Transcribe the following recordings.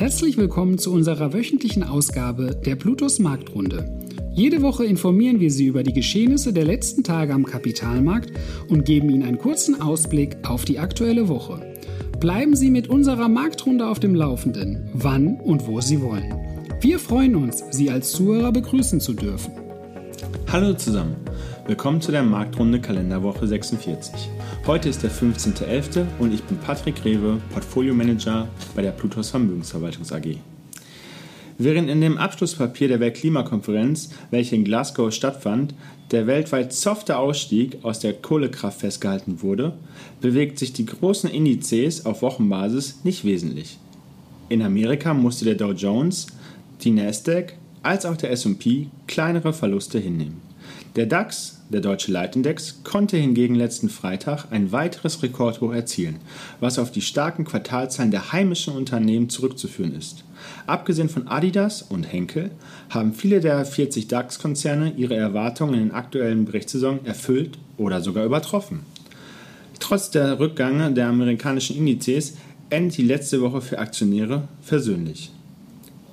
Herzlich willkommen zu unserer wöchentlichen Ausgabe der Plutos Marktrunde. Jede Woche informieren wir Sie über die Geschehnisse der letzten Tage am Kapitalmarkt und geben Ihnen einen kurzen Ausblick auf die aktuelle Woche. Bleiben Sie mit unserer Marktrunde auf dem Laufenden, wann und wo Sie wollen. Wir freuen uns, Sie als Zuhörer begrüßen zu dürfen. Hallo zusammen, willkommen zu der Marktrunde Kalenderwoche 46. Heute ist der 15.11. und ich bin Patrick Rewe, Portfolio Manager bei der Plutos Vermögensverwaltungs AG. Während in dem Abschlusspapier der Weltklimakonferenz, welche in Glasgow stattfand, der weltweit softe Ausstieg aus der Kohlekraft festgehalten wurde, bewegt sich die großen Indizes auf Wochenbasis nicht wesentlich. In Amerika musste der Dow Jones, die Nasdaq als auch der SP kleinere Verluste hinnehmen. Der DAX, der deutsche Leitindex, konnte hingegen letzten Freitag ein weiteres Rekordhoch erzielen, was auf die starken Quartalzahlen der heimischen Unternehmen zurückzuführen ist. Abgesehen von Adidas und Henkel haben viele der 40 DAX-Konzerne ihre Erwartungen in den aktuellen Berichtssaison erfüllt oder sogar übertroffen. Trotz der Rückgänge der amerikanischen Indizes endet die letzte Woche für Aktionäre versöhnlich.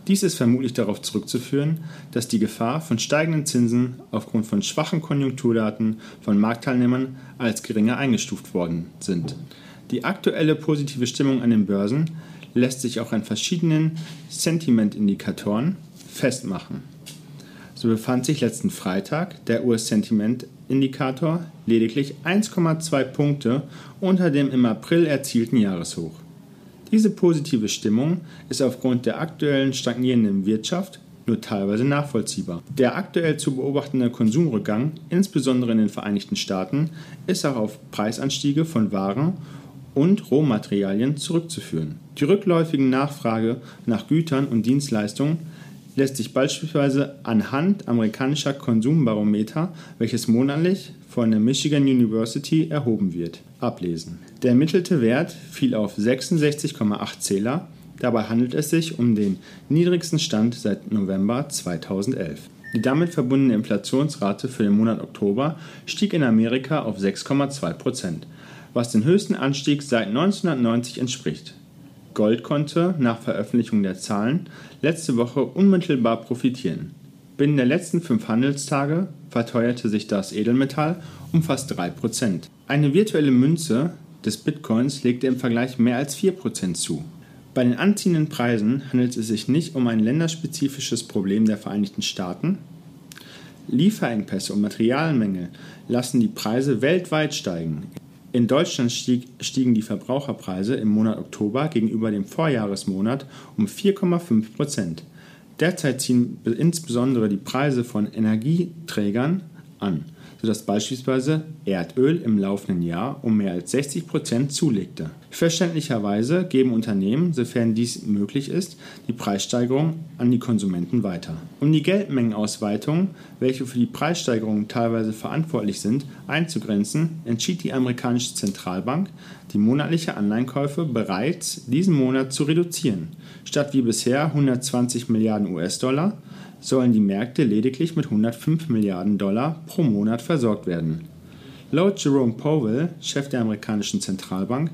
Dies ist vermutlich darauf zurückzuführen, dass die Gefahr von steigenden Zinsen aufgrund von schwachen Konjunkturdaten von Marktteilnehmern als geringer eingestuft worden sind. Die aktuelle positive Stimmung an den Börsen lässt sich auch an verschiedenen Sentimentindikatoren festmachen. So befand sich letzten Freitag der US-Sentiment-Indikator lediglich 1,2 Punkte unter dem im April erzielten Jahreshoch. Diese positive Stimmung ist aufgrund der aktuellen stagnierenden Wirtschaft nur teilweise nachvollziehbar. Der aktuell zu beobachtende Konsumrückgang, insbesondere in den Vereinigten Staaten, ist auch auf Preisanstiege von Waren und Rohmaterialien zurückzuführen. Die rückläufige Nachfrage nach Gütern und Dienstleistungen lässt sich beispielsweise anhand amerikanischer Konsumbarometer, welches monatlich von der Michigan University erhoben wird, ablesen. Der ermittelte Wert fiel auf 66,8 Zähler. Dabei handelt es sich um den niedrigsten Stand seit November 2011. Die damit verbundene Inflationsrate für den Monat Oktober stieg in Amerika auf 6,2 Prozent, was den höchsten Anstieg seit 1990 entspricht. Gold konnte nach Veröffentlichung der Zahlen letzte Woche unmittelbar profitieren. Binnen der letzten fünf Handelstage verteuerte sich das Edelmetall um fast 3%. Eine virtuelle Münze des Bitcoins legte im Vergleich mehr als 4% zu. Bei den anziehenden Preisen handelt es sich nicht um ein länderspezifisches Problem der Vereinigten Staaten. Lieferengpässe und Materialmängel lassen die Preise weltweit steigen. In Deutschland stieg, stiegen die Verbraucherpreise im Monat Oktober gegenüber dem Vorjahresmonat um 4,5 Prozent. Derzeit ziehen insbesondere die Preise von Energieträgern an sodass beispielsweise Erdöl im laufenden Jahr um mehr als 60 Prozent zulegte. Verständlicherweise geben Unternehmen, sofern dies möglich ist, die Preissteigerung an die Konsumenten weiter. Um die Geldmengenausweitung, welche für die Preissteigerung teilweise verantwortlich sind, einzugrenzen, entschied die amerikanische Zentralbank, die monatliche Anleihenkäufe bereits diesen Monat zu reduzieren. Statt wie bisher 120 Milliarden US-Dollar sollen die Märkte lediglich mit 105 Milliarden Dollar pro Monat versorgt werden. Laut Jerome Powell, Chef der amerikanischen Zentralbank,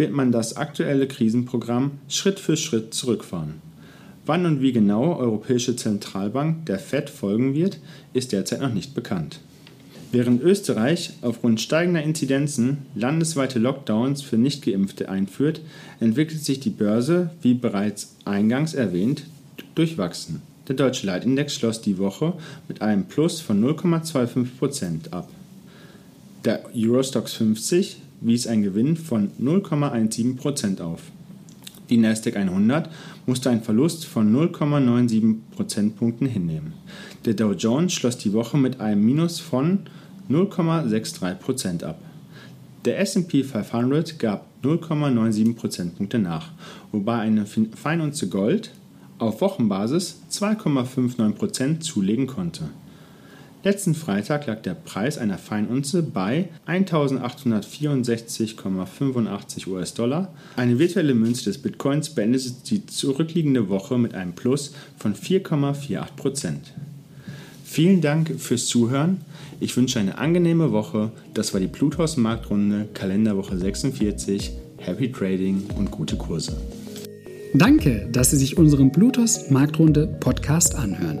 wird man das aktuelle Krisenprogramm Schritt für Schritt zurückfahren. Wann und wie genau Europäische Zentralbank der Fed folgen wird, ist derzeit noch nicht bekannt. Während Österreich aufgrund steigender Inzidenzen landesweite Lockdowns für Nichtgeimpfte einführt, entwickelt sich die Börse, wie bereits eingangs erwähnt, durchwachsen. Der deutsche Leitindex schloss die Woche mit einem Plus von 0,25% ab. Der Eurostox 50 wies einen Gewinn von 0,17% auf. Die Nasdaq 100 musste einen Verlust von 0,97 Prozentpunkten hinnehmen. Der Dow Jones schloss die Woche mit einem Minus von 0,63% ab. Der SP 500 gab 0,97 Prozentpunkte nach, wobei eine Feinunze Gold auf Wochenbasis 2,59% zulegen konnte. Letzten Freitag lag der Preis einer Feinunze bei 1864,85 US-Dollar. Eine virtuelle Münze des Bitcoins beendete die zurückliegende Woche mit einem Plus von 4,48%. Vielen Dank fürs Zuhören. Ich wünsche eine angenehme Woche. Das war die Plutos Marktrunde Kalenderwoche 46. Happy Trading und gute Kurse. Danke, dass Sie sich unseren Bluetooth Marktrunde Podcast anhören.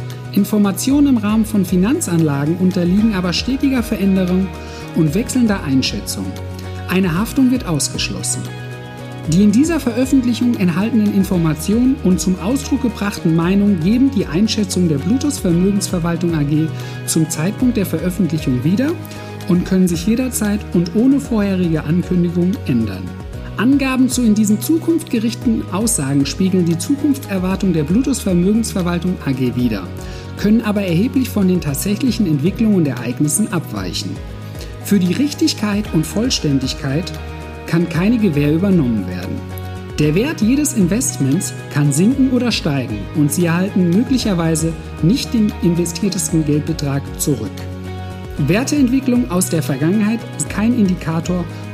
Informationen im Rahmen von Finanzanlagen unterliegen aber stetiger Veränderung und wechselnder Einschätzung. Eine Haftung wird ausgeschlossen. Die in dieser Veröffentlichung enthaltenen Informationen und zum Ausdruck gebrachten Meinungen geben die Einschätzung der Bluetooth Vermögensverwaltung AG zum Zeitpunkt der Veröffentlichung wieder und können sich jederzeit und ohne vorherige Ankündigung ändern. Angaben zu in diesen Zukunft gerichteten Aussagen spiegeln die Zukunftserwartung der Bluetooth Vermögensverwaltung AG wider, können aber erheblich von den tatsächlichen Entwicklungen und Ereignissen abweichen. Für die Richtigkeit und Vollständigkeit kann keine Gewähr übernommen werden. Der Wert jedes Investments kann sinken oder steigen und Sie erhalten möglicherweise nicht den investiertesten Geldbetrag zurück. Werteentwicklung aus der Vergangenheit ist kein Indikator